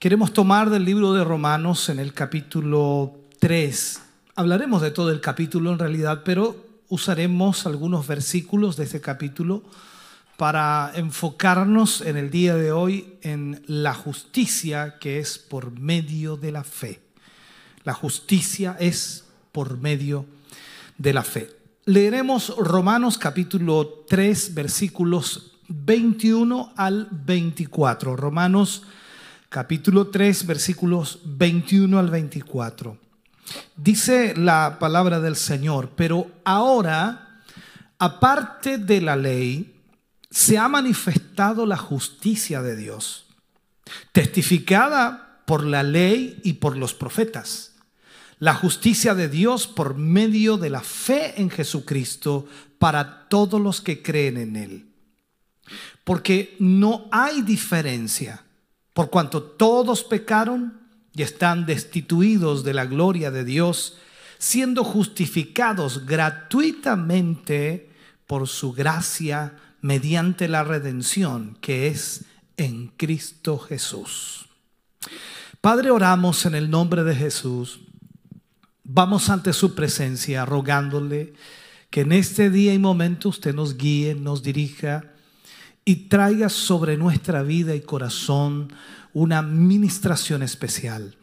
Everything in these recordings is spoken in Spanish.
Queremos tomar del libro de Romanos en el capítulo 3. Hablaremos de todo el capítulo en realidad, pero usaremos algunos versículos de este capítulo para enfocarnos en el día de hoy en la justicia que es por medio de la fe. La justicia es por medio de la fe. Leeremos Romanos capítulo 3 versículos 21 al 24. Romanos capítulo 3, versículos 21 al 24. Dice la palabra del Señor, pero ahora, aparte de la ley, se ha manifestado la justicia de Dios, testificada por la ley y por los profetas. La justicia de Dios por medio de la fe en Jesucristo para todos los que creen en Él. Porque no hay diferencia por cuanto todos pecaron y están destituidos de la gloria de Dios, siendo justificados gratuitamente por su gracia mediante la redención que es en Cristo Jesús. Padre, oramos en el nombre de Jesús. Vamos ante su presencia rogándole que en este día y momento usted nos guíe, nos dirija y traiga sobre nuestra vida y corazón una ministración especial.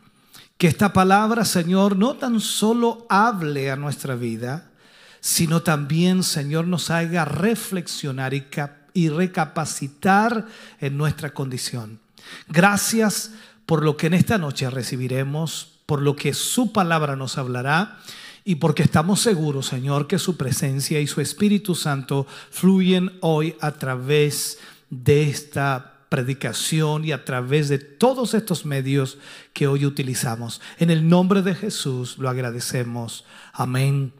Que esta palabra, Señor, no tan solo hable a nuestra vida, sino también, Señor, nos haga reflexionar y, y recapacitar en nuestra condición. Gracias por lo que en esta noche recibiremos, por lo que su palabra nos hablará y porque estamos seguros, Señor, que su presencia y su Espíritu Santo fluyen hoy a través de esta predicación y a través de todos estos medios que hoy utilizamos. En el nombre de Jesús lo agradecemos. Amén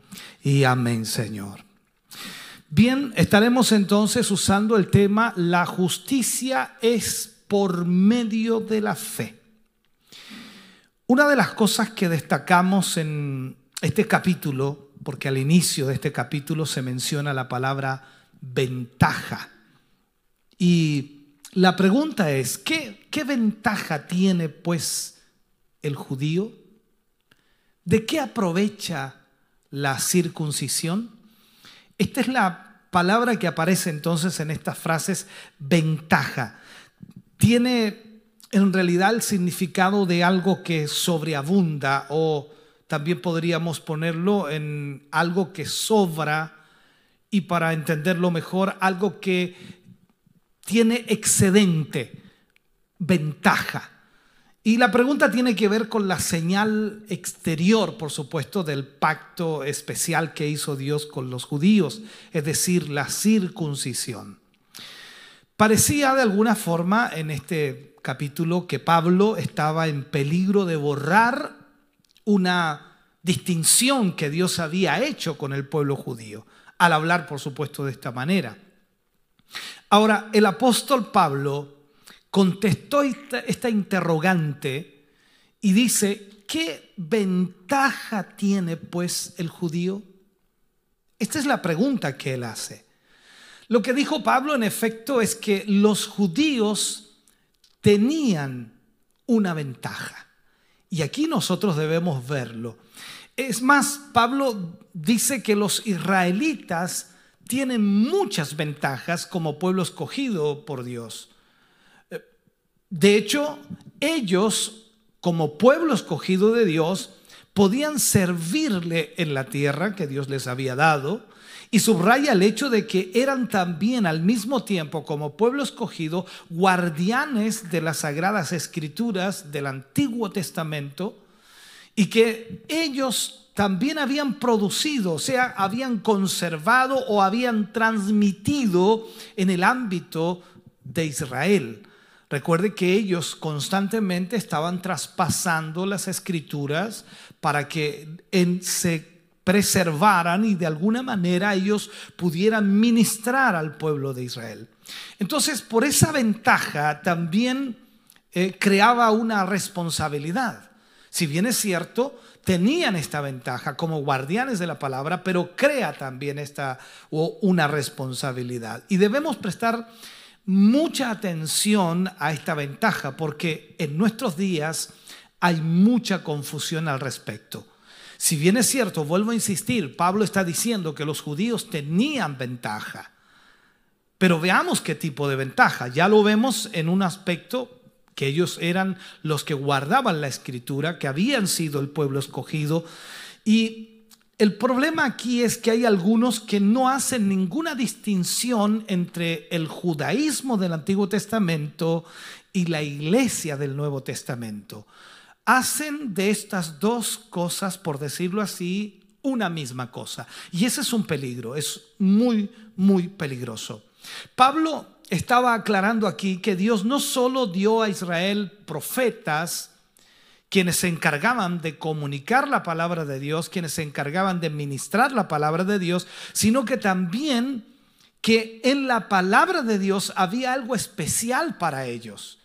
y amén, Señor. Bien, estaremos entonces usando el tema La justicia es por medio de la fe. Una de las cosas que destacamos en este capítulo, porque al inicio de este capítulo se menciona la palabra ventaja. Y la pregunta es, ¿qué, qué ventaja tiene pues el judío? ¿De qué aprovecha la circuncisión? Esta es la palabra que aparece entonces en estas frases, ventaja. Tiene en realidad el significado de algo que sobreabunda o también podríamos ponerlo en algo que sobra y para entenderlo mejor, algo que tiene excedente, ventaja. Y la pregunta tiene que ver con la señal exterior, por supuesto, del pacto especial que hizo Dios con los judíos, es decir, la circuncisión. Parecía de alguna forma en este capítulo que Pablo estaba en peligro de borrar una distinción que Dios había hecho con el pueblo judío, al hablar, por supuesto, de esta manera. Ahora, el apóstol Pablo contestó esta, interrogante y dice, ¿qué ventaja tiene pues el judío? Esta es la pregunta que él hace. Lo que dijo Pablo en efecto es que los judíos tenían una ventaja. Y aquí nosotros debemos verlo. Es más, Pablo dice que los israelitas tienen muchas ventajas como pueblo escogido por Dios. De hecho, ellos, como pueblo escogido de Dios, podían servirle en la tierra que Dios les había dado y subraya el hecho de que eran también al mismo tiempo como pueblo escogido guardianes de las sagradas escrituras del Antiguo Testamento y que ellos también habían producido, o sea, habían conservado o habían transmitido en el ámbito de Israel. Recuerde que ellos constantemente estaban traspasando las escrituras para que se preservaran y de alguna manera ellos pudieran ministrar al pueblo de Israel. Entonces, por esa ventaja también eh, creaba una responsabilidad. Si bien es cierto, tenían esta ventaja como guardianes de la palabra, pero crea también esta una responsabilidad. Y debemos prestar mucha atención a esta ventaja porque en nuestros días hay mucha confusión al respecto. Si bien es cierto, vuelvo a insistir, Pablo está diciendo que los judíos tenían ventaja, pero veamos qué tipo de ventaja. Ya lo vemos en un aspecto que ellos eran los que guardaban la escritura, que habían sido el pueblo escogido y el problema aquí es que hay algunos que no hacen ninguna distinción entre el judaísmo del Antiguo Testamento y la iglesia del Nuevo Testamento. Hacen de estas dos cosas, por decirlo así, una misma cosa. Y ese es un peligro, es muy, muy peligroso. Pablo estaba aclarando aquí que Dios no solo dio a Israel profetas, quienes se encargaban de comunicar la palabra de Dios, quienes se encargaban de ministrar la palabra de Dios, sino que también que en la palabra de Dios había algo especial para ellos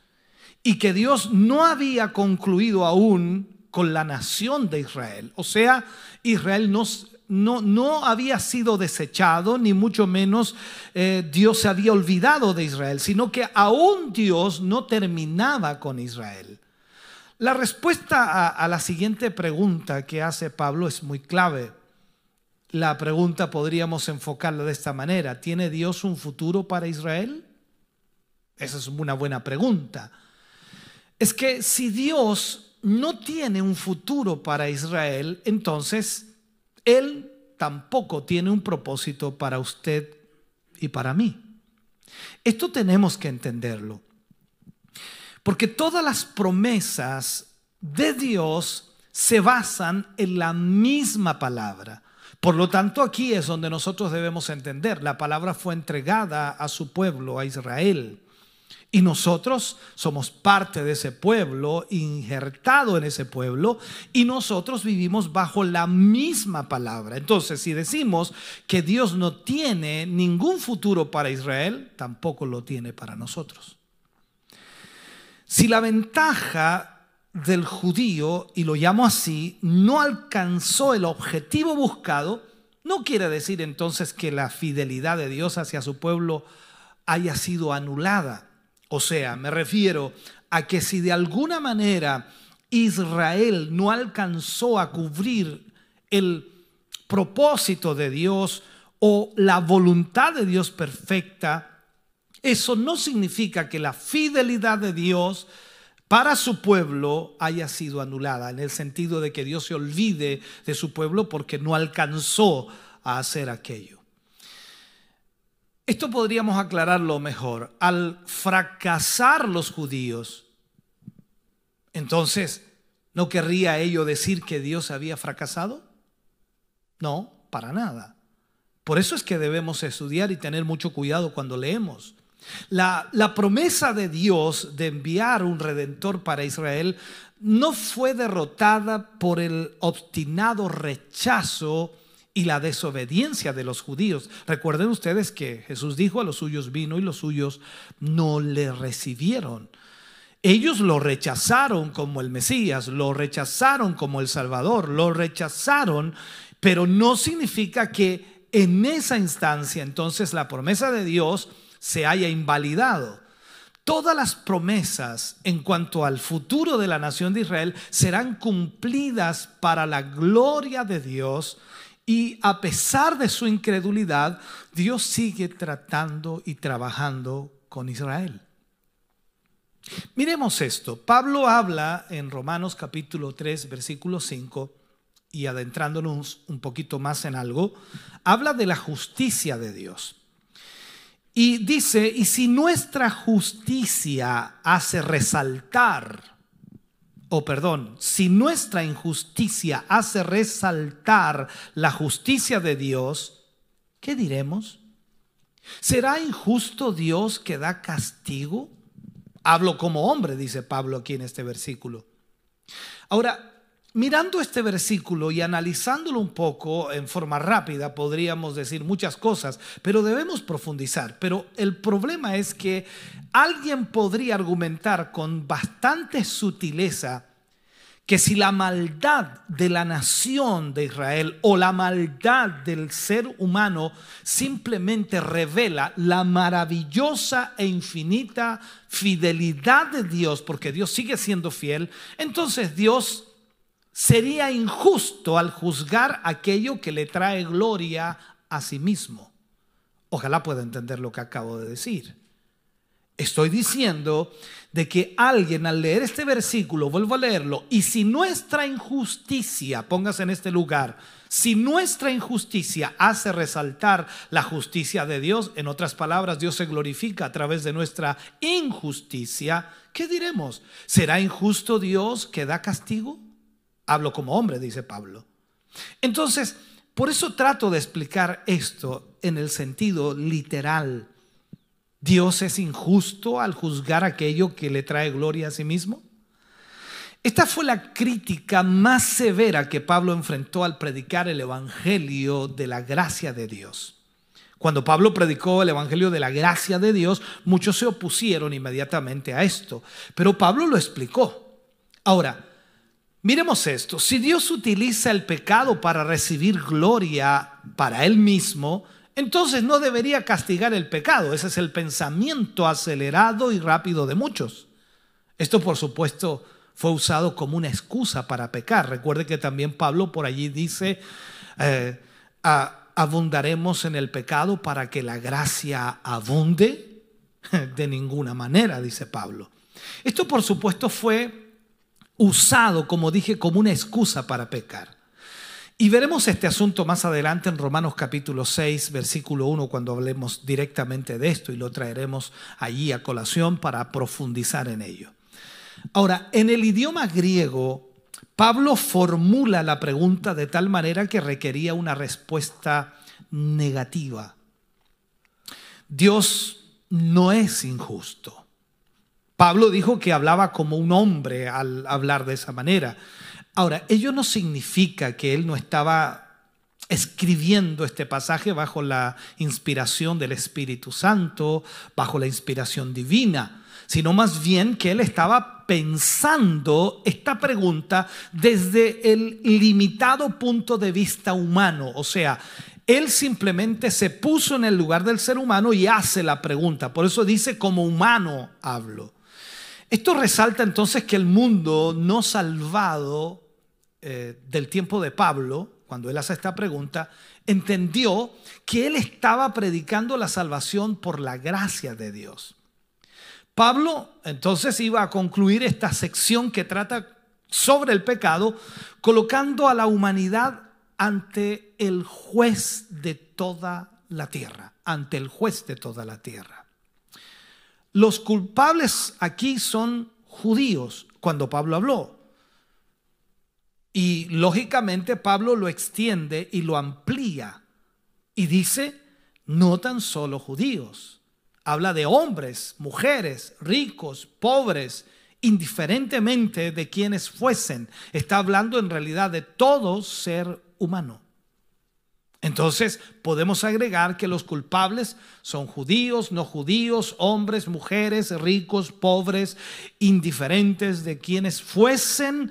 y que Dios no había concluido aún con la nación de Israel. O sea, Israel no, no, no había sido desechado, ni mucho menos eh, Dios se había olvidado de Israel, sino que aún Dios no terminaba con Israel. La respuesta a, la siguiente pregunta que hace Pablo es muy clave. La pregunta podríamos enfocarla de esta manera. ¿Tiene Dios un futuro para Israel? Esa es una buena pregunta. Es que si Dios no tiene un futuro para Israel, entonces Él tampoco tiene un propósito para usted y para mí. Esto tenemos que entenderlo. Porque todas las promesas de Dios se basan en la misma palabra. Por lo tanto, aquí es donde nosotros debemos entender, la palabra fue entregada a su pueblo, a Israel. Y nosotros somos parte de ese pueblo, injertado en ese pueblo, y nosotros vivimos bajo la misma palabra. Entonces, si decimos que Dios no tiene ningún futuro para Israel, tampoco lo tiene para nosotros. Si la ventaja del judío, y lo llamo así, no alcanzó el objetivo buscado, no quiere decir entonces que la fidelidad de Dios hacia su pueblo haya sido anulada. O sea, me refiero a que si de alguna manera Israel no alcanzó a cubrir el propósito de Dios o la voluntad de Dios perfecta, eso no significa que la fidelidad de Dios para su pueblo haya sido anulada, en el sentido de que Dios se olvide de su pueblo porque no alcanzó a hacer aquello. Esto podríamos aclararlo mejor. Al fracasar los judíos, entonces, ¿no querría ello decir que Dios había fracasado? No, para nada. Por eso es que debemos estudiar y tener mucho cuidado cuando leemos. La, promesa de Dios de enviar un redentor para Israel no fue derrotada por el obstinado rechazo y la desobediencia de los judíos. Recuerden ustedes que Jesús dijo a los suyos vino y los suyos no le recibieron. Ellos lo rechazaron como el Mesías, lo rechazaron como el Salvador, lo rechazaron, pero no significa que en esa instancia entonces la promesa de Dios se haya invalidado. Todas las promesas en cuanto al futuro de la nación de Israel serán cumplidas para la gloria de Dios y a pesar de su incredulidad, Dios sigue tratando y trabajando con Israel. Miremos esto. Pablo habla en Romanos capítulo 3, versículo 5, y adentrándonos un poquito más en algo, habla de la justicia de Dios. Y dice, y si nuestra justicia hace resaltar, o perdón, si nuestra injusticia hace resaltar la justicia de Dios, ¿qué diremos? ¿Será injusto Dios que da castigo Hablo como hombre, dice Pablo aquí en este versículo. Ahora, Mirando este versículo y analizándolo un poco en forma rápida, podríamos decir muchas cosas, pero debemos profundizar. Pero el problema es que alguien podría argumentar con bastante sutileza que si la maldad de la nación de Israel o la maldad del ser humano simplemente revela la maravillosa e infinita fidelidad de Dios, porque Dios sigue siendo fiel, entonces Dios sería injusto al juzgar aquello que le trae gloria a sí mismo. Ojalá pueda entender lo que acabo de decir. Estoy diciendo de que alguien al leer este versículo, vuelvo a leerlo, y si nuestra injusticia, póngase en este lugar, si nuestra injusticia hace resaltar la justicia de Dios, en otras palabras, Dios se glorifica a través de nuestra injusticia, ¿qué diremos? ¿Será injusto Dios que da castigo? Hablo como hombre, dice Pablo. Entonces, por eso trato de explicar esto en el sentido literal. ¿Dios es injusto al juzgar aquello que le trae gloria a sí mismo? Esta fue la crítica más severa que Pablo enfrentó al predicar el Evangelio de la gracia de Dios. Cuando Pablo predicó el Evangelio de la gracia de Dios, muchos se opusieron inmediatamente a esto, pero Pablo lo explicó. Ahora, Miremos esto, si Dios utiliza el pecado para recibir gloria para Él mismo, entonces no debería castigar el pecado. Ese es el pensamiento acelerado y rápido de muchos. Esto, por supuesto, fue usado como una excusa para pecar. Recuerde que también Pablo por allí dice, eh, abundaremos en el pecado para que la gracia abunde. De ninguna manera, dice Pablo. Esto, por supuesto, fue usado, como dije, como una excusa para pecar. Y veremos este asunto más adelante en Romanos capítulo 6, versículo 1, cuando hablemos directamente de esto y lo traeremos allí a colación para profundizar en ello. Ahora, en el idioma griego, Pablo formula la pregunta de tal manera que requería una respuesta negativa. Dios no es injusto. Pablo dijo que hablaba como un hombre al hablar de esa manera. Ahora, ello no significa que él no estaba escribiendo este pasaje bajo la inspiración del Espíritu Santo, bajo la inspiración divina, sino más bien que él estaba pensando esta pregunta desde el limitado punto de vista humano, o sea, él simplemente se puso en el lugar del ser humano y hace la pregunta. Por eso dice, como humano hablo. Esto resalta entonces que el mundo no salvado eh, del tiempo de Pablo, cuando él hace esta pregunta, entendió que él estaba predicando la salvación por la gracia de Dios. Pablo entonces iba a concluir esta sección que trata sobre el pecado, colocando a la humanidad ante el juez de toda la tierra, ante el juez de toda la tierra. Los culpables aquí son judíos cuando Pablo habló. Y lógicamente Pablo lo extiende y lo amplía y dice, no tan solo judíos. Habla de hombres, mujeres, ricos, pobres, indiferentemente de quienes fuesen. Está hablando en realidad de todo ser humano. Entonces podemos agregar que los culpables son judíos, no judíos, hombres, mujeres, ricos, pobres, indiferentes de quienes fuesen.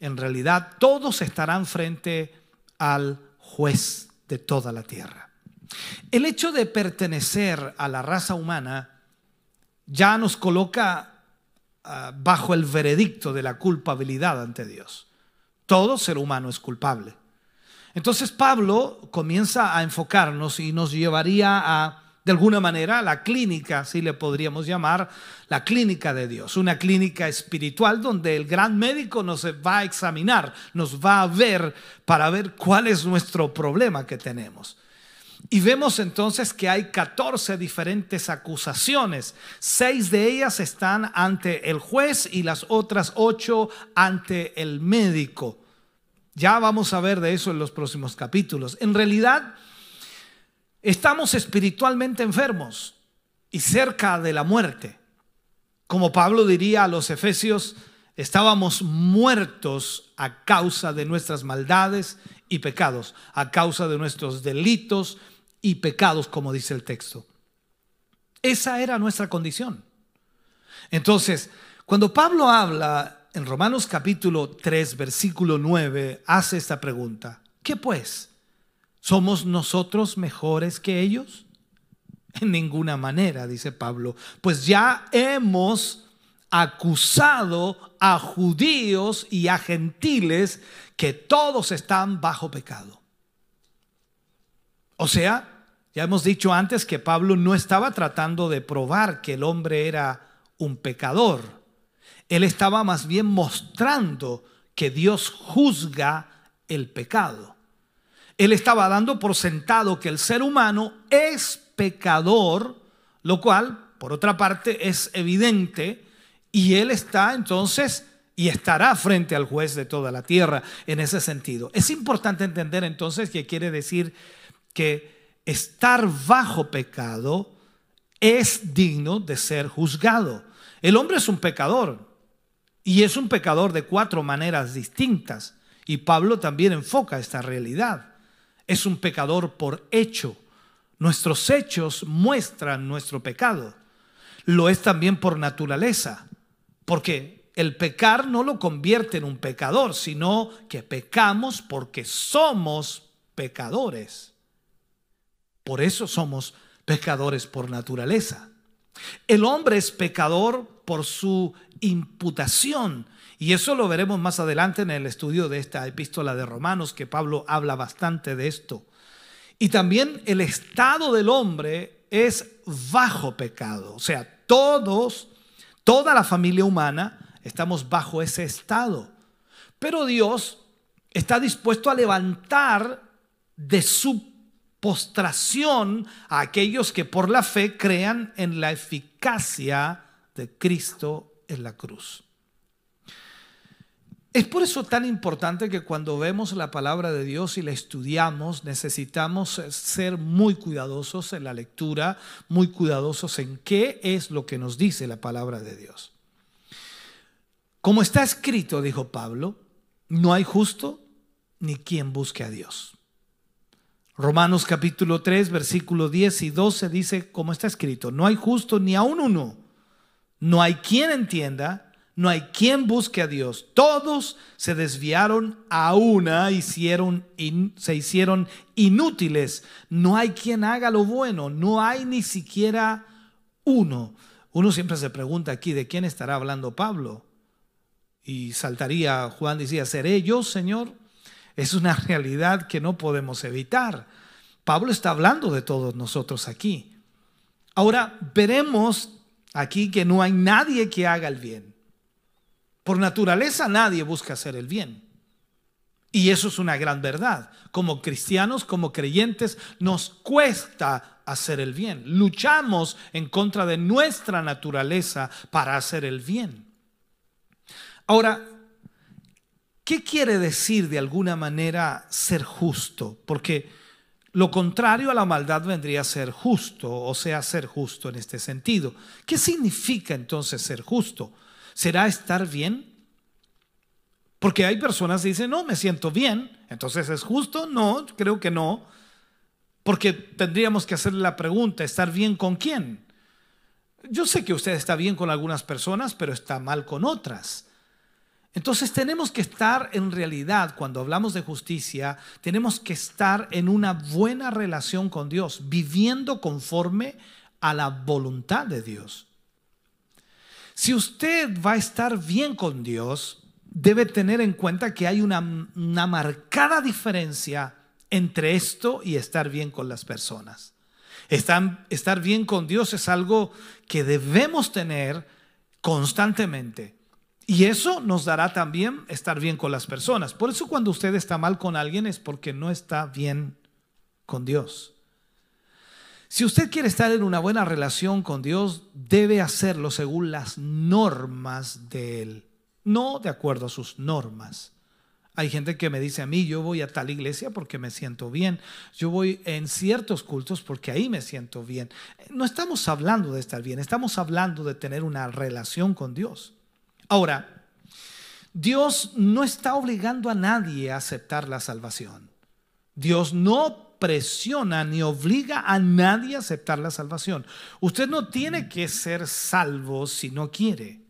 En realidad todos estarán frente al juez de toda la tierra. El hecho de pertenecer a la raza humana ya nos coloca ah, bajo el veredicto de la culpabilidad ante Dios. Todo ser humano es culpable. Entonces Pablo comienza a enfocarnos y nos llevaría a, de alguna manera, la clínica, si le podríamos llamar, la clínica de Dios, una clínica espiritual donde el gran médico nos va a examinar, nos va a ver para ver cuál es nuestro problema que tenemos. Y vemos entonces que hay 14 diferentes acusaciones. Seis de ellas están ante el juez y las otras ocho ante el médico. Ya vamos a ver de eso en los próximos capítulos. En realidad, estamos espiritualmente enfermos y cerca de la muerte. Como Pablo diría a los efesios, estábamos muertos a causa de nuestras maldades y pecados, a causa de nuestros delitos y pecados, como dice el texto. Esa era nuestra condición. Entonces, cuando Pablo habla en Romanos capítulo 3, versículo 9, hace esta pregunta. ¿Qué pues? ¿Somos nosotros mejores que ellos? En ninguna manera, dice Pablo, pues ya hemos acusado a judíos y a gentiles que todos están bajo pecado. O sea, ya hemos dicho antes que Pablo no estaba tratando de probar que el hombre era un pecador. Él estaba más bien mostrando que Dios juzga el pecado. Él estaba dando por sentado que el ser humano es pecador, lo cual, por otra parte, es evidente, y él está entonces y estará frente al juez de toda la tierra en ese sentido. Es importante entender entonces que quiere decir que estar bajo pecado es digno de ser juzgado. El hombre es un pecador y es un pecador de cuatro maneras distintas. Y Pablo también enfoca esta realidad. Es un pecador por hecho. Nuestros hechos muestran nuestro pecado. Lo es también por naturaleza, porque el pecar no lo convierte en un pecador, sino que pecamos porque somos pecadores. Por eso somos pecadores por naturaleza. El hombre es pecador por su imputación. Y eso lo veremos más adelante en el estudio de esta epístola de Romanos, que Pablo habla bastante de esto. Y también el estado del hombre es bajo pecado. O sea, todos, toda la familia humana, estamos bajo ese estado. Pero Dios está dispuesto a levantar de su postración a aquellos que por la fe crean en la eficacia de Cristo en la cruz. Es por eso tan importante que cuando vemos la palabra de Dios y la estudiamos, necesitamos ser muy cuidadosos en la lectura, muy cuidadosos en qué es lo que nos dice la palabra de Dios. Como está escrito, dijo Pablo, no hay justo ni quien busque a Dios. Romanos capítulo 3, versículo 10 y 12 dice, como está escrito, no hay justo ni aún uno, no hay quien entienda, no hay quien busque a Dios. Todos se desviaron a una, hicieron, se hicieron inútiles. No hay quien haga lo bueno, no hay ni siquiera uno. Uno siempre se pregunta aquí, ¿de quién estará hablando Pablo? Y saltaría, Juan decía, ¿seré yo, Señor? Es una realidad que no podemos evitar. Pablo está hablando de todos nosotros aquí. Ahora veremos aquí que no hay nadie que haga el bien. Por naturaleza nadie busca hacer el bien. Y eso es una gran verdad. Como cristianos, como creyentes, nos cuesta hacer el bien. Luchamos en contra de nuestra naturaleza para hacer el bien. Ahora, ¿Qué quiere decir de alguna manera ser justo? Porque lo contrario a la maldad vendría a ser justo, o sea, ser justo en este sentido. ¿Qué significa entonces ser justo? ¿Será estar bien? Porque hay personas que dicen, no, me siento bien, entonces es justo. No, creo que no. Porque tendríamos que hacerle la pregunta, ¿estar bien con quién? Yo sé que usted está bien con algunas personas, pero está mal con otras. Entonces tenemos que estar en realidad, cuando hablamos de justicia, tenemos que estar en una buena relación con Dios, viviendo conforme a la voluntad de Dios. Si usted va a estar bien con Dios, debe tener en cuenta que hay una, marcada diferencia entre esto y estar bien con las personas. Estar, bien con Dios es algo que debemos tener constantemente. Y eso nos dará también estar bien con las personas. Por eso cuando usted está mal con alguien es porque no está bien con Dios. Si usted quiere estar en una buena relación con Dios, debe hacerlo según las normas de Él, no de acuerdo a sus normas. Hay gente que me dice a mí, yo voy a tal iglesia porque me siento bien. Yo voy en ciertos cultos porque ahí me siento bien. No estamos hablando de estar bien, estamos hablando de tener una relación con Dios. Ahora, Dios no está obligando a nadie a aceptar la salvación. Dios no presiona ni obliga a nadie a aceptar la salvación. Usted no tiene que ser salvo si no quiere.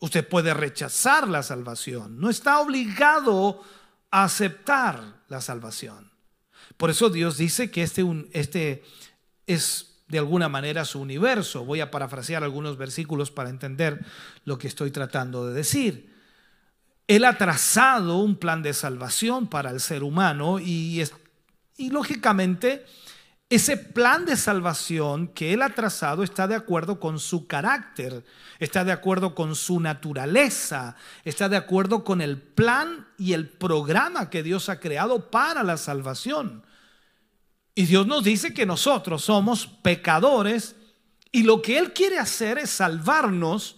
Usted puede rechazar la salvación. No está obligado a aceptar la salvación. Por eso Dios dice que este, este es de alguna manera su universo. Voy a parafrasear algunos versículos para entender lo que estoy tratando de decir. Él ha trazado un plan de salvación para el ser humano y, y lógicamente ese plan de salvación que Él ha trazado está de acuerdo con su carácter, está de acuerdo con su naturaleza, está de acuerdo con el plan y el programa que Dios ha creado para la salvación. Y Dios nos dice que nosotros somos pecadores y lo que Él quiere hacer es salvarnos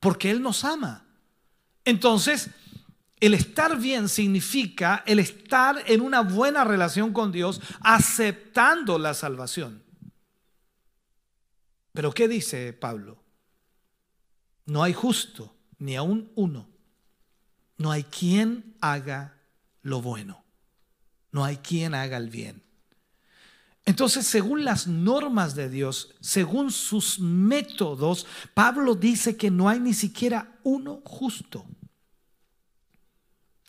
porque Él nos ama. Entonces, el estar bien significa el estar en una buena relación con Dios, aceptando la salvación. Pero ¿qué dice Pablo? No hay justo, ni aún uno. No hay quien haga lo bueno. No hay quien haga el bien. Entonces, según las normas de Dios, según sus métodos, Pablo dice que no hay ni siquiera uno justo.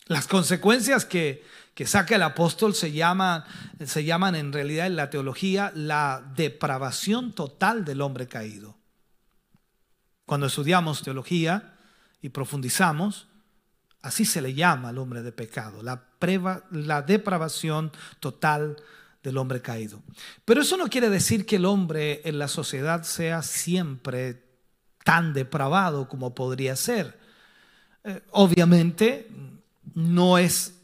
Las consecuencias que, saca el apóstol se llaman, se llaman en realidad en la teología la depravación total del hombre caído. Cuando estudiamos teología y profundizamos, así se le llama al hombre de pecado, la, la depravación total del hombre caído. Pero eso no quiere decir que el hombre en la sociedad sea siempre tan depravado como podría ser. Eh, obviamente, no es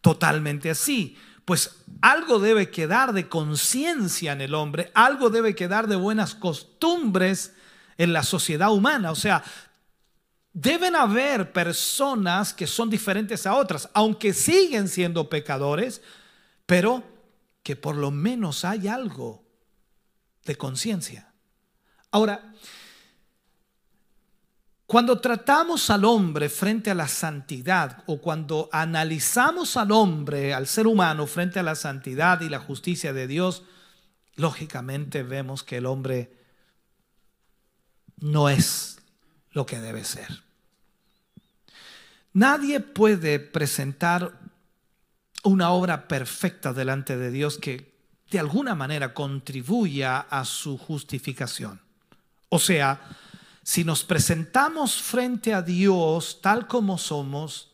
totalmente así. Pues algo debe quedar de conciencia en el hombre, algo debe quedar de buenas costumbres en la sociedad humana. O sea, deben haber personas que son diferentes a otras, aunque siguen siendo pecadores, pero que por lo menos hay algo de conciencia. Ahora, cuando tratamos al hombre frente a la santidad o cuando analizamos al hombre, al ser humano frente a la santidad y la justicia de Dios, lógicamente vemos que el hombre no es lo que debe ser. Nadie puede presentar una obra perfecta delante de Dios que de alguna manera contribuya a su justificación. O sea, si nos presentamos frente a Dios tal como somos,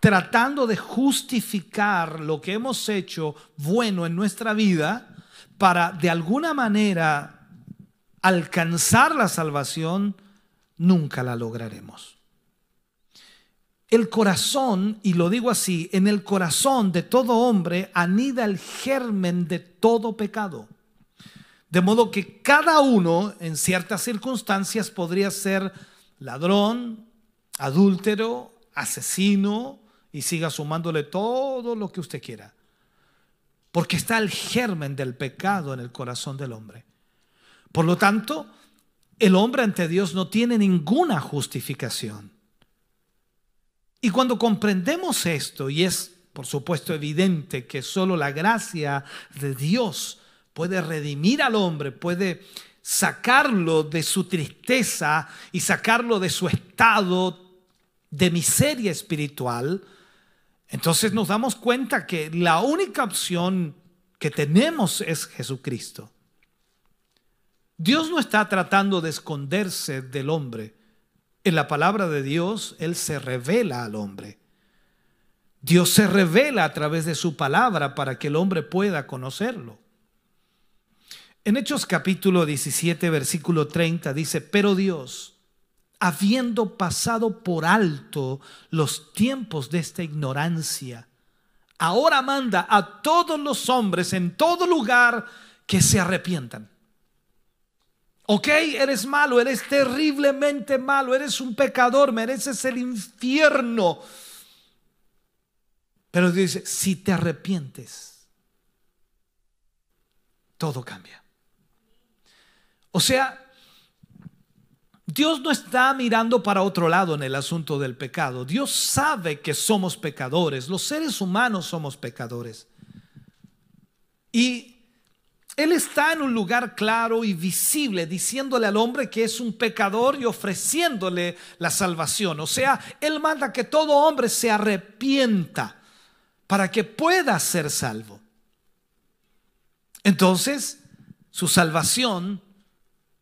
tratando de justificar lo que hemos hecho bueno en nuestra vida para de alguna manera alcanzar la salvación, nunca la lograremos. El corazón, y lo digo así, en el corazón de todo hombre anida el germen de todo pecado. De modo que cada uno en ciertas circunstancias podría ser ladrón, adúltero, asesino y siga sumándole todo lo que usted quiera. Porque está el germen del pecado en el corazón del hombre. Por lo tanto, el hombre ante Dios no tiene ninguna justificación. Y cuando comprendemos esto, y es por supuesto evidente que solo la gracia de Dios puede redimir al hombre, puede sacarlo de su tristeza y sacarlo de su estado de miseria espiritual, entonces nos damos cuenta que la única opción que tenemos es Jesucristo. Dios no está tratando de esconderse del hombre. En la palabra de Dios, Él se revela al hombre. Dios se revela a través de su palabra para que el hombre pueda conocerlo. En Hechos capítulo 17, versículo 30 dice, pero Dios, habiendo pasado por alto los tiempos de esta ignorancia, ahora manda a todos los hombres en todo lugar que se arrepientan. Ok, eres malo, eres terriblemente malo, eres un pecador, mereces el infierno. Pero dice, si te arrepientes, todo cambia. O sea, Dios no está mirando para otro lado en el asunto del pecado. Dios sabe que somos pecadores. Los seres humanos somos pecadores. Y Él está en un lugar claro y visible, diciéndole al hombre que es un pecador y ofreciéndole la salvación. O sea, Él manda que todo hombre se arrepienta para que pueda ser salvo. Entonces, su salvación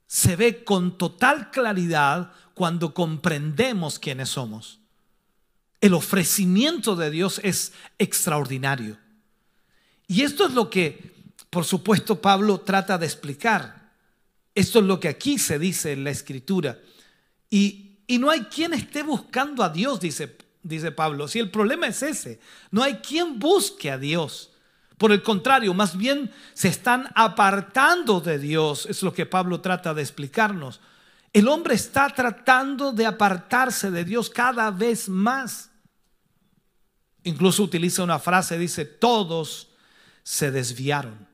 se ve con total claridad cuando comprendemos quiénes somos. El ofrecimiento de Dios es extraordinario. Y esto es lo que, por supuesto, Pablo trata de explicar. Esto es lo que aquí se dice en la escritura. Y, y no hay quien esté buscando a Dios, dice, dice Pablo. Si el problema es ese, no hay quien busque a Dios. Por el contrario, más bien se están apartando de Dios. Es lo que Pablo trata de explicarnos. El hombre está tratando de apartarse de Dios cada vez más. Incluso utiliza una frase, dice, todos se desviaron.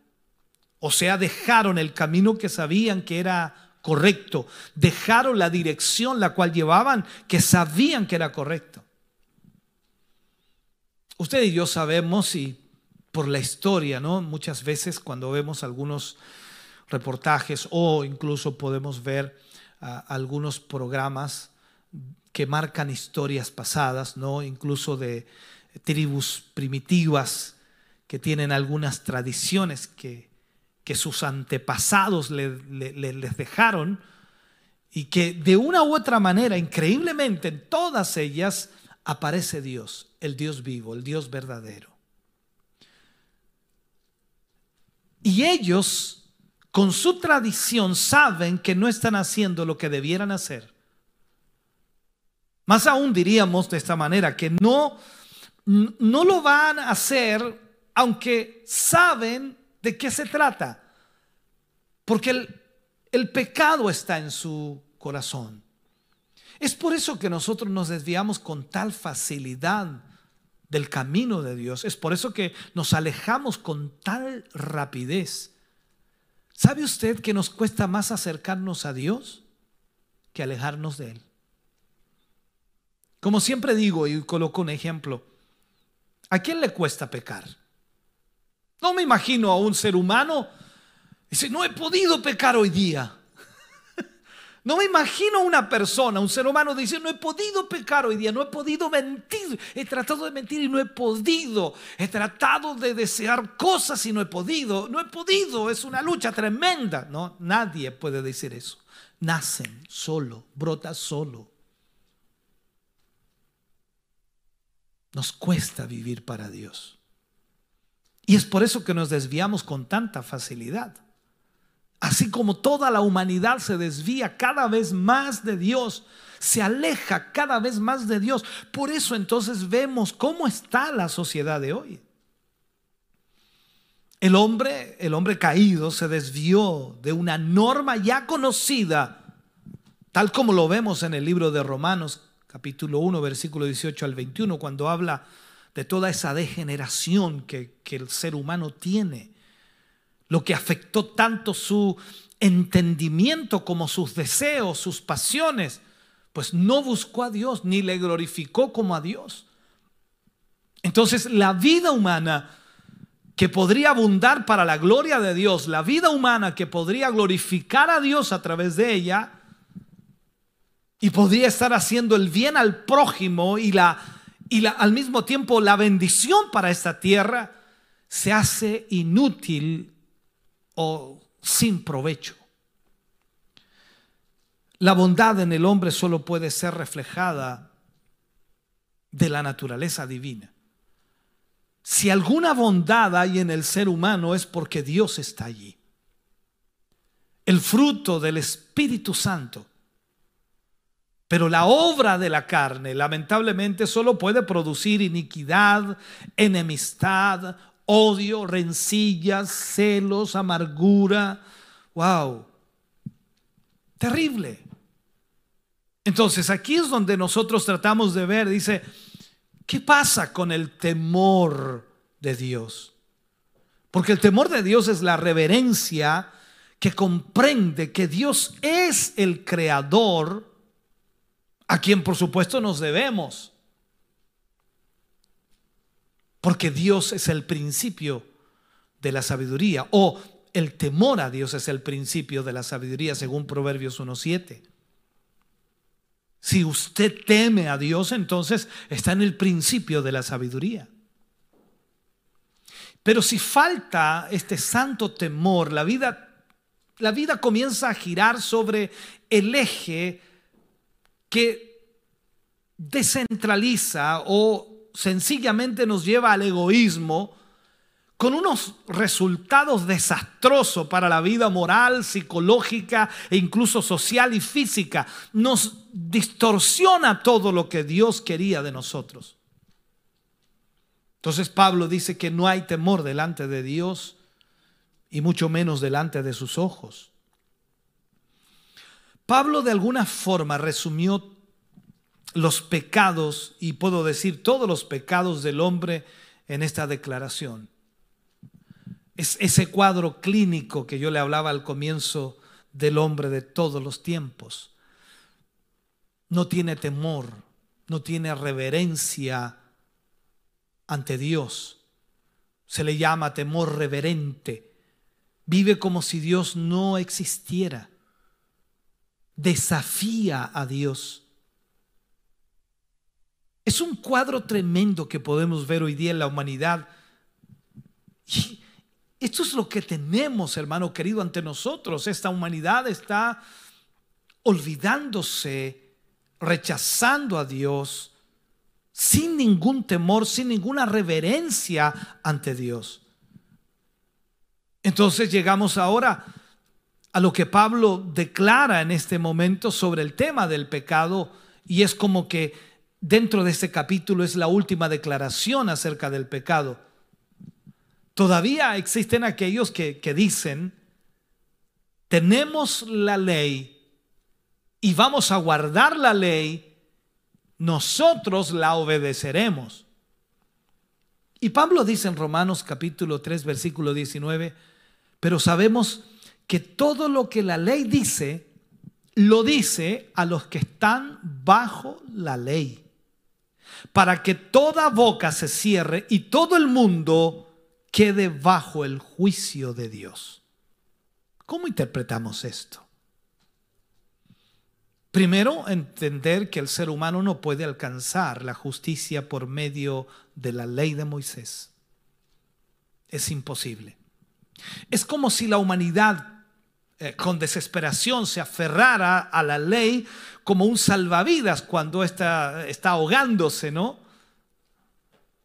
O sea, dejaron el camino que sabían que era correcto. Dejaron la dirección la cual llevaban que sabían que era correcto. Usted y yo sabemos y por la historia, ¿no? Muchas veces cuando vemos algunos reportajes o incluso podemos ver ah, algunos programas que marcan historias pasadas, ¿no? Incluso de tribus primitivas que tienen algunas tradiciones que, que sus antepasados les dejaron y que de una u otra manera, increíblemente, en todas ellas aparece Dios, el Dios vivo, el Dios verdadero. Y ellos, con su tradición, saben que no están haciendo lo que debieran hacer. Más aún diríamos de esta manera, que no, no lo van a hacer aunque saben de qué se trata. Porque el, pecado está en su corazón. Es por eso que nosotros nos desviamos con tal facilidad del camino de Dios. Es por eso que nos alejamos con tal rapidez. ¿Sabe usted que nos cuesta más acercarnos a Dios que alejarnos de Él? Como siempre digo y coloco un ejemplo, ¿a quién le cuesta pecar? No me imagino a un ser humano, dice, no he podido pecar hoy día. No me imagino una persona, un ser humano, dice, no he podido pecar hoy día, no he podido mentir, he tratado de mentir y no he podido, he tratado de desear cosas y no he podido, no he podido, es una lucha tremenda. No, nadie puede decir eso. Nacen solo, brota solo. Nos cuesta vivir para Dios. Y es por eso que nos desviamos con tanta facilidad. Así como toda la humanidad se desvía cada vez más de Dios, se aleja cada vez más de Dios. Por eso entonces vemos cómo está la sociedad de hoy. El hombre, el hombre caído se desvió de una norma ya conocida, tal como lo vemos en el libro de Romanos, capítulo 1, versículo 18 al 21, cuando habla de toda esa degeneración que, que el ser humano tiene lo que afectó tanto su entendimiento como sus deseos, sus pasiones, pues no buscó a Dios ni le glorificó como a Dios. Entonces la vida humana que podría abundar para la gloria de Dios, la vida humana que podría glorificar a Dios a través de ella, y podría estar haciendo el bien al prójimo y, la, y al mismo tiempo la bendición para esta tierra, se hace inútil o sin provecho. La bondad en el hombre solo puede ser reflejada de la naturaleza divina. Si alguna bondad hay en el ser humano es porque Dios está allí. El fruto del Espíritu Santo. Pero la obra de la carne lamentablemente solo puede producir iniquidad, enemistad, odio, rencillas, celos, amargura. ¡Wow! Terrible. Entonces aquí es donde nosotros tratamos de ver, dice, ¿qué pasa con el temor de Dios? Porque el temor de Dios es la reverencia que comprende que Dios es el creador a quien por supuesto nos debemos. Porque Dios es el principio de la sabiduría o el temor a Dios es el principio de la sabiduría según Proverbios 1.7. Si usted teme a Dios, entonces está en el principio de la sabiduría. Pero si falta este santo temor, la vida, la vida comienza a girar sobre el eje que descentraliza o sencillamente nos lleva al egoísmo con unos resultados desastrosos para la vida moral, psicológica e incluso social y física. Nos distorsiona todo lo que Dios quería de nosotros. Entonces Pablo dice que no hay temor delante de Dios y mucho menos delante de sus ojos. Pablo de alguna forma resumió los pecados, y puedo decir todos los pecados del hombre en esta declaración. Es ese cuadro clínico que yo le hablaba al comienzo del hombre de todos los tiempos. No tiene temor, no tiene reverencia ante Dios. Se le llama temor reverente. Vive como si Dios no existiera. Desafía a Dios. Es un cuadro tremendo que podemos ver hoy día en la humanidad. Y esto es lo que tenemos, hermano querido, ante nosotros. Esta humanidad está olvidándose, rechazando a Dios, sin ningún temor, sin ninguna reverencia ante Dios. Entonces llegamos ahora a lo que Pablo declara en este momento sobre el tema del pecado y es como que dentro de este capítulo es la última declaración acerca del pecado. Todavía existen aquellos que, dicen, tenemos la ley y vamos a guardar la ley, nosotros la obedeceremos. Y Pablo dice en Romanos capítulo 3, versículo 19, pero sabemos que todo lo que la ley dice, lo dice a los que están bajo la ley, para que toda boca se cierre y todo el mundo quede bajo el juicio de Dios. ¿Cómo interpretamos esto? Primero, entender que el ser humano no puede alcanzar la justicia por medio de la ley de Moisés. Es imposible. Es como si la humanidad eh, con desesperación se aferrara a la ley como un salvavidas cuando está, está ahogándose, ¿no?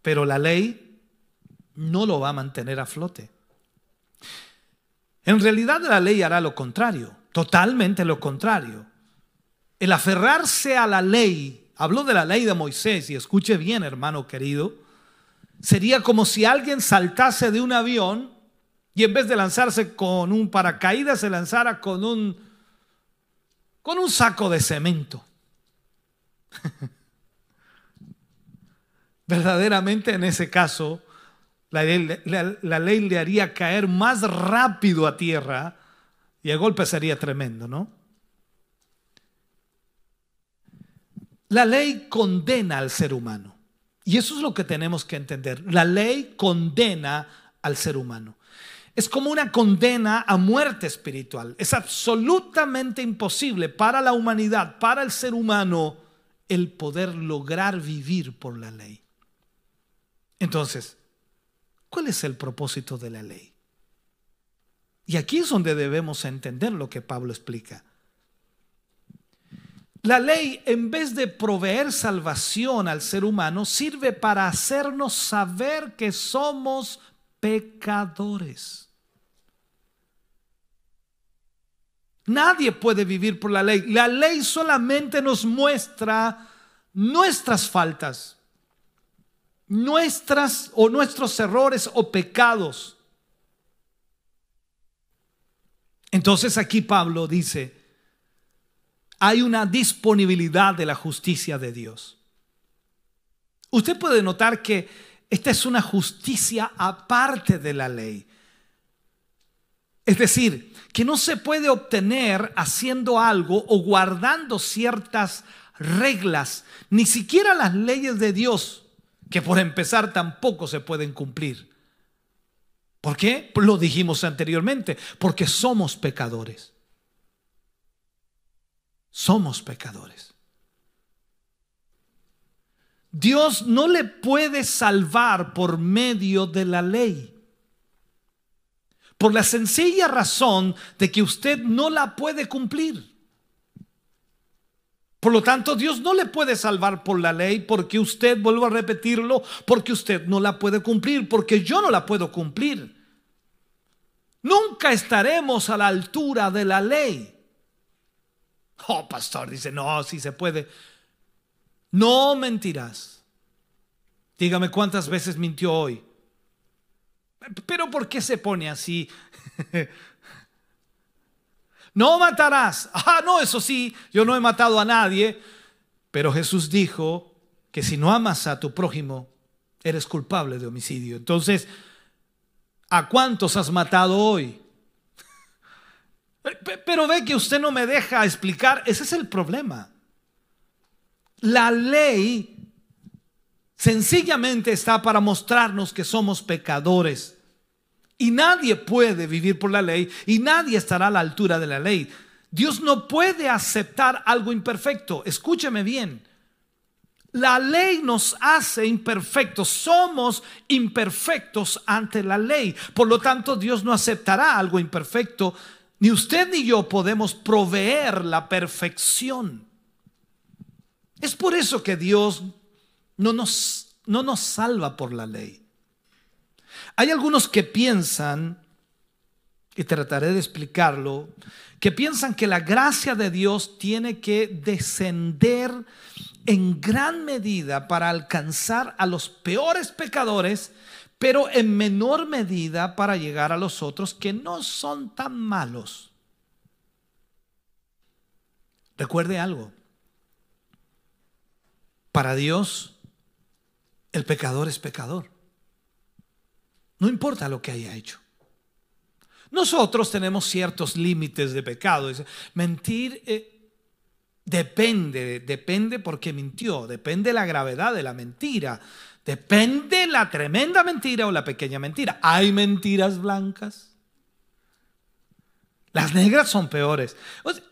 Pero la ley no lo va a mantener a flote. En realidad la ley hará lo contrario, totalmente lo contrario. El aferrarse a la ley, habló de la ley de Moisés, y escuche bien hermano querido, sería como si alguien saltase de un avión y en vez de lanzarse con un paracaídas se lanzara con un, con un saco de cemento. Verdaderamente en ese caso la ley, le haría caer más rápido a tierra y el golpe sería tremendo, ¿no? La ley condena al ser humano. Y eso es lo que tenemos que entender. La ley condena al ser humano. Es como una condena a muerte espiritual. Es absolutamente imposible para la humanidad, para el ser humano, el poder lograr vivir por la ley. Entonces, ¿Cuál es el propósito de la ley? Y aquí es donde debemos entender lo que Pablo explica. La ley, en vez de proveer salvación al ser humano, sirve para hacernos saber que somos pecadores. Nadie puede vivir por la ley. La ley solamente nos muestra nuestras faltas nuestras o nuestros errores o pecados. Entonces aquí Pablo dice, hay una disponibilidad de la justicia de Dios. Usted puede notar que esta es una justicia aparte de la ley. Es decir, que no se puede obtener haciendo algo o guardando ciertas reglas, ni siquiera las leyes de Dios, que por empezar tampoco se pueden cumplir. ¿Por qué? Lo dijimos anteriormente, porque somos pecadores. Somos pecadores. Dios no le puede salvar por medio de la ley. Por la sencilla razón de que usted no la puede cumplir. Por lo tanto, Dios no le puede salvar por la ley porque usted, vuelvo a repetirlo, porque usted no la puede cumplir, porque yo no la puedo cumplir. Nunca estaremos a la altura de la ley. Oh, pastor, dice, no, si se puede. No mentirás. Dígame cuántas veces mintió hoy. Pero ¿por qué se pone así? no matarás. Ah, no, eso sí, yo no he matado a nadie. Pero Jesús dijo que si no amas a tu prójimo, eres culpable de homicidio. Entonces, ¿a cuántos has matado hoy? Pero ve que usted no me deja explicar, ese es el problema. La ley sencillamente está para mostrarnos que somos pecadores. Y nadie puede vivir por la ley y nadie estará a la altura de la ley. Dios no puede aceptar algo imperfecto. Escúcheme bien. La ley nos hace imperfectos. Somos imperfectos ante la ley. Por lo tanto, Dios no aceptará algo imperfecto. Ni usted ni yo podemos proveer la perfección. Es por eso que Dios no nos, no nos salva por la ley. Hay algunos que piensan, y trataré de explicarlo, que piensan que la gracia de Dios tiene que descender en gran medida para alcanzar a los peores pecadores, pero en menor medida para llegar a los otros que no son tan malos. Recuerde algo. Para Dios, el pecador es pecador. No importa lo que haya hecho. Nosotros tenemos ciertos límites de pecado. Mentir eh, depende, depende porque mintió, depende la gravedad de la mentira, depende la tremenda mentira o la pequeña mentira. Hay mentiras blancas. Las negras son peores.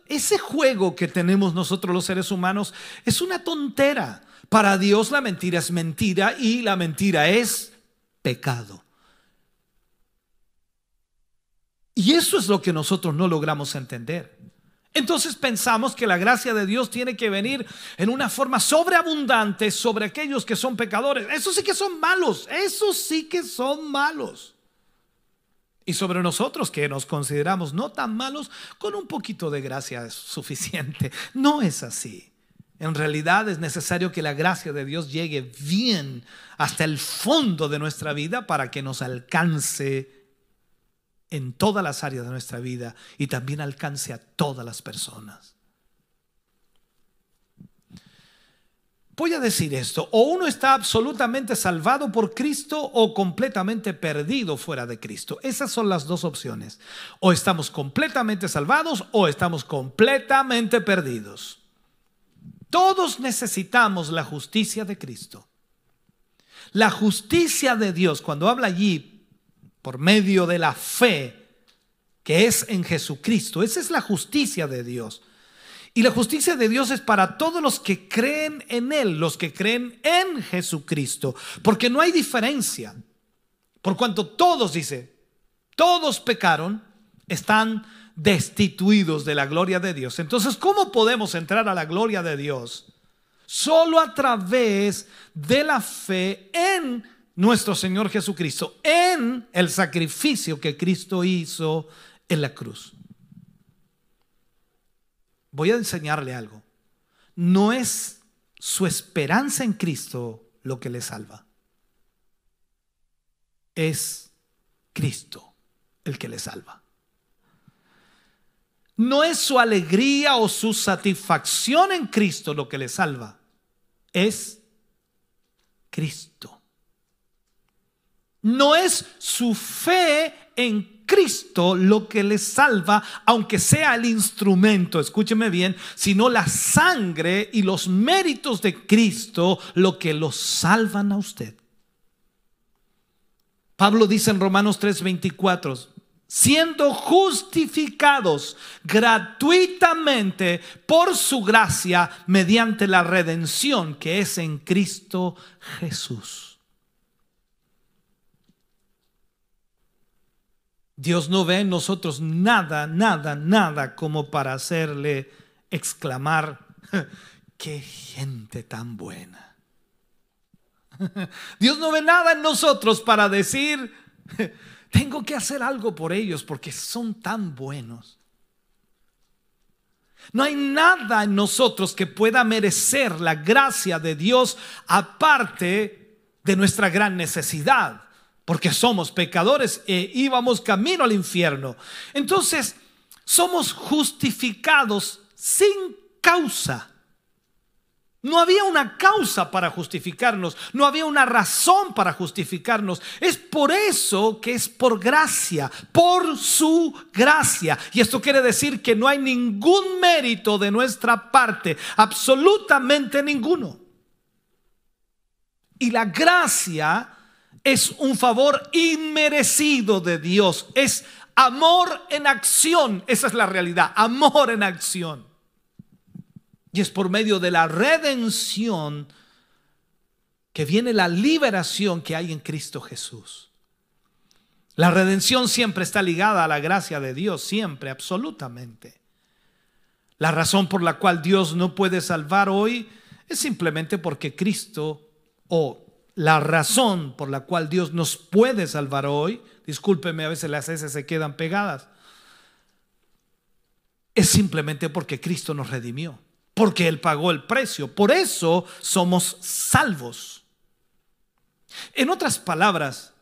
Ese juego que tenemos nosotros los seres humanos es una tontera. Para Dios la mentira es mentira y la mentira es pecado. Y eso es lo que nosotros no logramos entender. Entonces pensamos que la gracia de Dios tiene que venir en una forma sobreabundante sobre aquellos que son pecadores. Eso sí que son malos, eso sí que son malos. Y sobre nosotros que nos consideramos no tan malos, con un poquito de gracia es suficiente. No es así. En realidad es necesario que la gracia de Dios llegue bien hasta el fondo de nuestra vida para que nos alcance en todas las áreas de nuestra vida y también alcance a todas las personas. Voy a decir esto, o uno está absolutamente salvado por Cristo o completamente perdido fuera de Cristo. Esas son las dos opciones. O estamos completamente salvados o estamos completamente perdidos. Todos necesitamos la justicia de Cristo. La justicia de Dios, cuando habla allí por medio de la fe que es en Jesucristo, esa es la justicia de Dios. Y la justicia de Dios es para todos los que creen en Él, los que creen en Jesucristo, porque no hay diferencia. Por cuanto todos, dice, todos pecaron, están destituidos de la gloria de Dios. Entonces, ¿cómo podemos entrar a la gloria de Dios? Solo a través de la fe en nuestro Señor Jesucristo, en el sacrificio que Cristo hizo en la cruz. Voy a enseñarle algo. No es su esperanza en Cristo lo que le salva. Es Cristo el que le salva. No es su alegría o su satisfacción en Cristo lo que le salva. Es Cristo. No es su fe en Cristo lo que le salva, aunque sea el instrumento, escúcheme bien, sino la sangre y los méritos de Cristo lo que lo salvan a usted. Pablo dice en Romanos 3:24, siendo justificados gratuitamente por su gracia mediante la redención que es en Cristo Jesús. Dios no ve en nosotros nada, nada, nada como para hacerle exclamar, qué gente tan buena. Dios no ve nada en nosotros para decir, tengo que hacer algo por ellos porque son tan buenos. No hay nada en nosotros que pueda merecer la gracia de Dios aparte de nuestra gran necesidad, porque somos pecadores e íbamos camino al infierno. Entonces, somos justificados sin causa. No había una causa para justificarnos, no había una razón para justificarnos. Es por eso que es por gracia, por su gracia. Y esto quiere decir que no hay ningún mérito de nuestra parte, absolutamente ninguno. Y la gracia es un favor inmerecido de Dios, es amor en acción, esa es la realidad, amor en acción. Y es por medio de la redención que viene la liberación que hay en Cristo Jesús. La redención siempre está ligada a la gracia de Dios, siempre, absolutamente. La razón por la cual Dios no puede salvar hoy es simplemente porque Cristo, o la razón por la cual Dios nos puede salvar hoy, discúlpeme, a veces las S se quedan pegadas, es simplemente porque Cristo nos redimió porque Él pagó el precio. Por eso somos salvos. En otras palabras,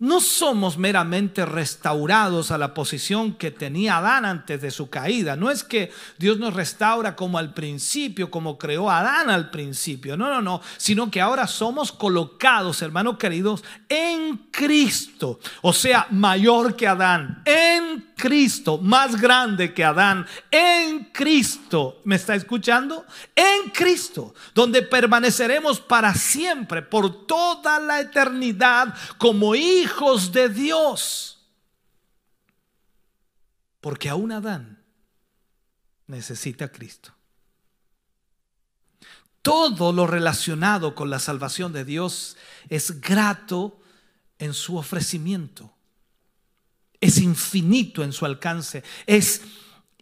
no somos meramente restaurados a la posición que tenía Adán antes de su caída. No es que Dios nos restaura como al principio, como creó Adán al principio. No, no, no. Sino que ahora somos colocados, hermanos queridos, en Cristo. O sea, mayor que Adán. En Cristo. Más grande que Adán. En Cristo. ¿Me está escuchando? En Cristo. Donde permaneceremos para siempre, por toda la eternidad, como hijos hijos de Dios. Porque aún Adán necesita a Cristo. Todo lo relacionado con la salvación de Dios es grato en su ofrecimiento. Es infinito en su alcance. Es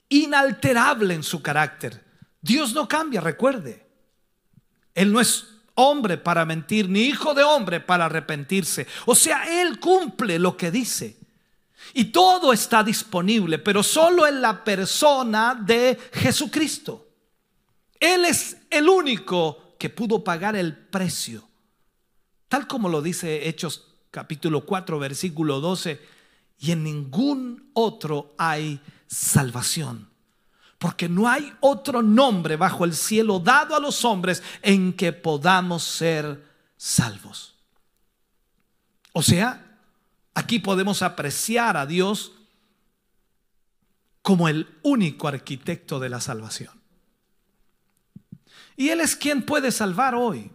inalterable en su carácter. Dios no cambia, recuerde. Él no es hombre para mentir, ni hijo de hombre para arrepentirse. O sea, Él cumple lo que dice. Y todo está disponible, pero solo en la persona de Jesucristo. Él es el único que pudo pagar el precio. Tal como lo dice Hechos capítulo 4, versículo 12. Y en ningún otro hay salvación porque no hay otro nombre bajo el cielo dado a los hombres en que podamos ser salvos. O sea, aquí podemos apreciar a Dios como el único arquitecto de la salvación. Y Él es quien puede salvar hoy.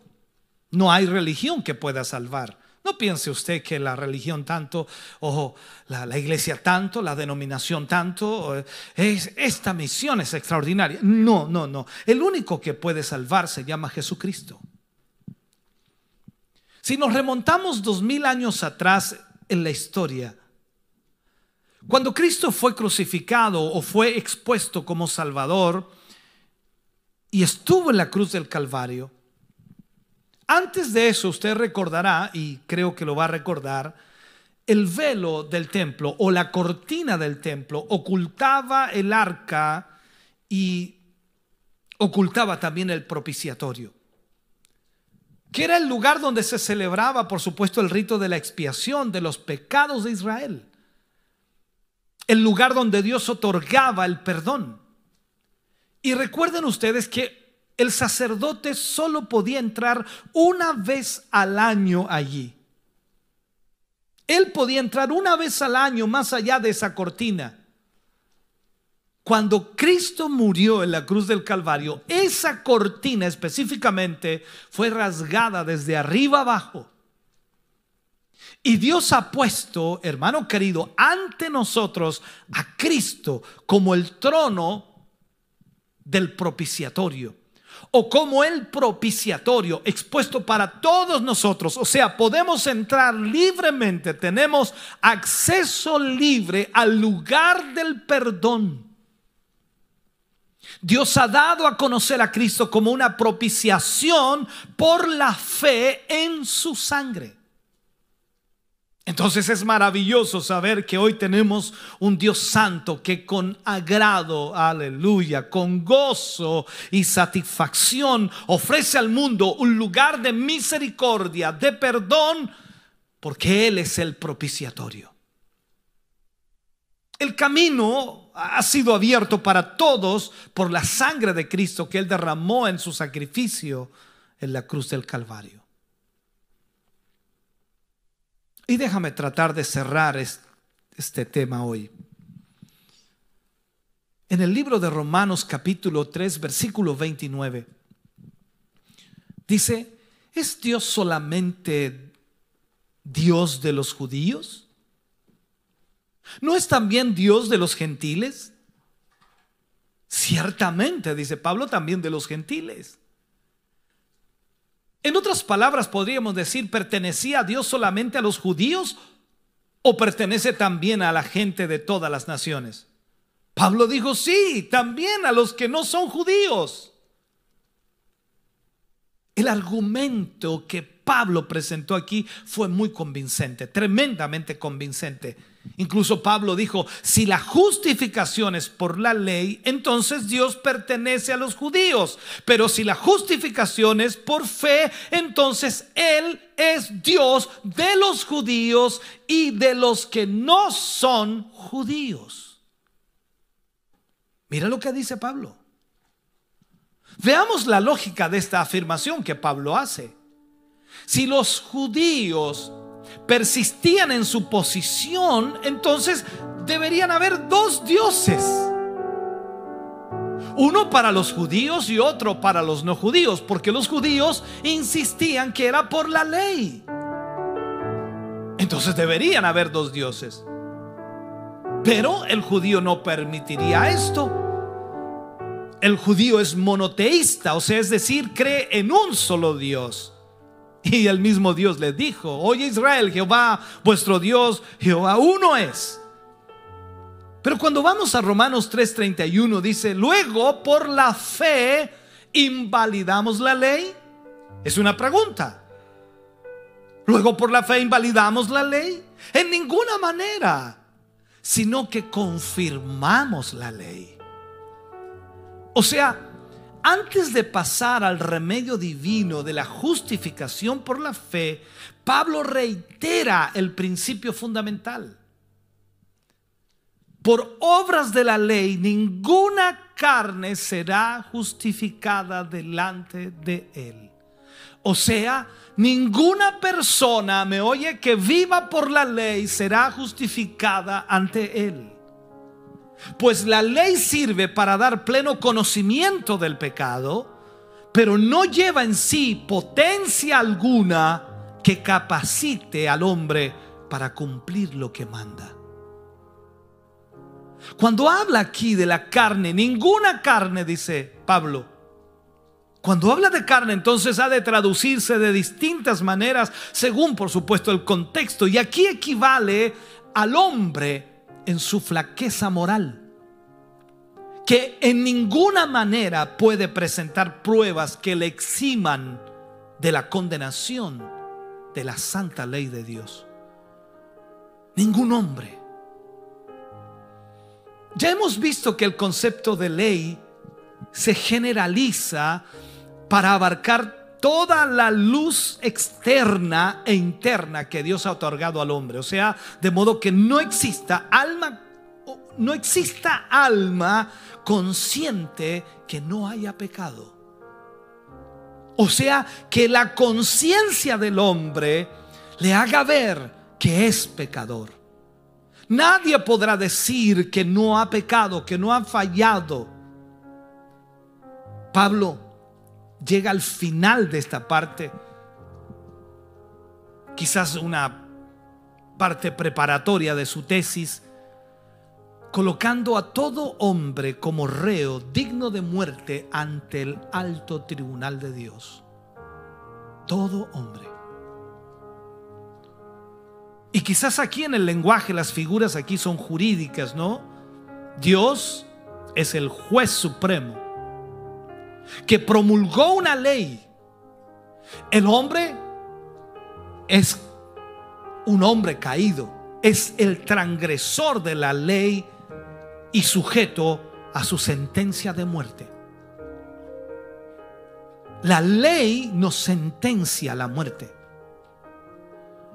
No hay religión que pueda salvar. No piense usted que la religión tanto, o la, iglesia tanto, la denominación tanto, es, esta misión es extraordinaria. No, no, no. El único que puede salvar se llama Jesucristo. Si nos remontamos dos mil años atrás en la historia, cuando Cristo fue crucificado o fue expuesto como Salvador y estuvo en la cruz del Calvario, antes de eso, usted recordará, y creo que lo va a recordar, el velo del templo o la cortina del templo ocultaba el arca y ocultaba también el propiciatorio, que era el lugar donde se celebraba, por supuesto, el rito de la expiación de los pecados de Israel, el lugar donde Dios otorgaba el perdón. Y recuerden ustedes que el sacerdote solo podía entrar una vez al año allí. Él podía entrar una vez al año más allá de esa cortina. Cuando Cristo murió en la cruz del Calvario, esa cortina específicamente fue rasgada desde arriba abajo. Y Dios ha puesto, hermano querido, ante nosotros a Cristo como el trono del propiciatorio o como el propiciatorio expuesto para todos nosotros. O sea, podemos entrar libremente, tenemos acceso libre al lugar del perdón. Dios ha dado a conocer a Cristo como una propiciación por la fe en su sangre. Entonces es maravilloso saber que hoy tenemos un Dios santo que con agrado, aleluya, con gozo y satisfacción ofrece al mundo un lugar de misericordia, de perdón, porque Él es el propiciatorio. El camino ha sido abierto para todos por la sangre de Cristo que Él derramó en su sacrificio en la cruz del Calvario. Y déjame tratar de cerrar este tema hoy. En el libro de Romanos capítulo 3, versículo 29, dice, ¿es Dios solamente Dios de los judíos? ¿No es también Dios de los gentiles? Ciertamente, dice Pablo, también de los gentiles. En otras palabras, podríamos decir, ¿pertenecía a Dios solamente a los judíos o pertenece también a la gente de todas las naciones? Pablo dijo, sí, también a los que no son judíos. El argumento que Pablo presentó aquí fue muy convincente, tremendamente convincente. Incluso Pablo dijo, si la justificación es por la ley, entonces Dios pertenece a los judíos. Pero si la justificación es por fe, entonces Él es Dios de los judíos y de los que no son judíos. Mira lo que dice Pablo. Veamos la lógica de esta afirmación que Pablo hace. Si los judíos persistían en su posición, entonces deberían haber dos dioses. Uno para los judíos y otro para los no judíos, porque los judíos insistían que era por la ley. Entonces deberían haber dos dioses. Pero el judío no permitiría esto. El judío es monoteísta, o sea, es decir, cree en un solo Dios. Y el mismo Dios le dijo, oye Israel, Jehová, vuestro Dios, Jehová uno es. Pero cuando vamos a Romanos 3:31 dice, luego por la fe invalidamos la ley. Es una pregunta. Luego por la fe invalidamos la ley. En ninguna manera, sino que confirmamos la ley. O sea, antes de pasar al remedio divino de la justificación por la fe, Pablo reitera el principio fundamental. Por obras de la ley, ninguna carne será justificada delante de él. O sea, ninguna persona, me oye, que viva por la ley será justificada ante él. Pues la ley sirve para dar pleno conocimiento del pecado, pero no lleva en sí potencia alguna que capacite al hombre para cumplir lo que manda. Cuando habla aquí de la carne, ninguna carne, dice Pablo, cuando habla de carne, entonces ha de traducirse de distintas maneras, según por supuesto el contexto. Y aquí equivale al hombre en su flaqueza moral, que en ninguna manera puede presentar pruebas que le eximan de la condenación de la santa ley de Dios. Ningún hombre. Ya hemos visto que el concepto de ley se generaliza para abarcar toda la luz externa e interna que Dios ha otorgado al hombre. O sea, de modo que no exista alma, no exista alma consciente que no haya pecado. O sea, que la conciencia del hombre le haga ver que es pecador. Nadie podrá decir que no ha pecado, que no ha fallado. Pablo llega al final de esta parte, quizás una parte preparatoria de su tesis, colocando a todo hombre como reo digno de muerte ante el alto tribunal de Dios. Todo hombre. Y quizás aquí en el lenguaje las figuras aquí son jurídicas, ¿no? Dios es el juez supremo que promulgó una ley. El hombre es un hombre caído, es el transgresor de la ley y sujeto a su sentencia de muerte. La ley nos sentencia a la muerte.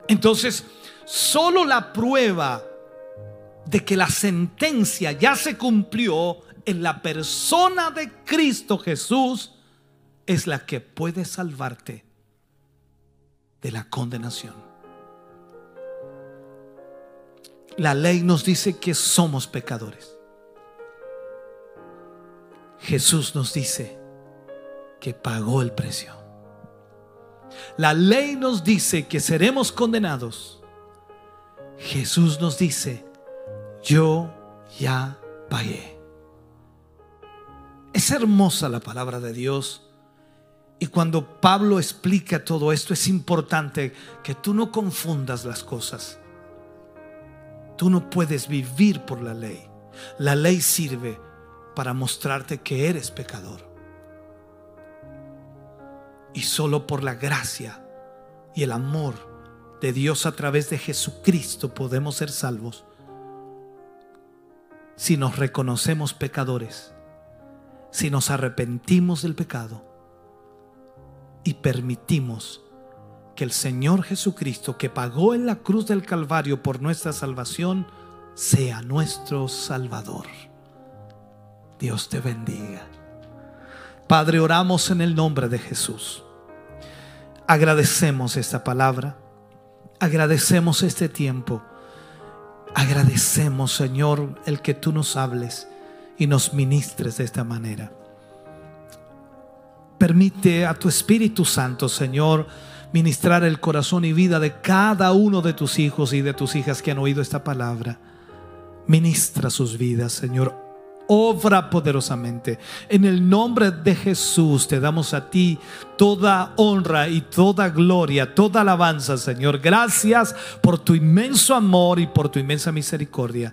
Entonces, solo la prueba de que la sentencia ya se cumplió en la persona de Cristo Jesús es la que puede salvarte de la condenación. La ley nos dice que somos pecadores. Jesús nos dice que pagó el precio. La ley nos dice que seremos condenados. Jesús nos dice, yo ya pagué. Es hermosa la palabra de Dios. Y cuando Pablo explica todo esto, es importante que tú no confundas las cosas. Tú no puedes vivir por la ley. La ley sirve para mostrarte que eres pecador. Y solo por la gracia y el amor de Dios a través de Jesucristo podemos ser salvos. Si nos reconocemos pecadores, si nos arrepentimos del pecado y permitimos que el Señor Jesucristo, que pagó en la cruz del Calvario por nuestra salvación, sea nuestro Salvador. Dios te bendiga. Padre, oramos en el nombre de Jesús. Agradecemos esta palabra. Agradecemos este tiempo. Agradecemos, Señor, el que tú nos hables y nos ministres de esta manera. Permite a tu Espíritu Santo, Señor, ministrar el corazón y vida de cada uno de tus hijos y de tus hijas que han oído esta palabra. Ministra sus vidas, Señor obra poderosamente. En el nombre de Jesús te damos a ti toda honra y toda gloria, toda alabanza, Señor. Gracias por tu inmenso amor y por tu inmensa misericordia.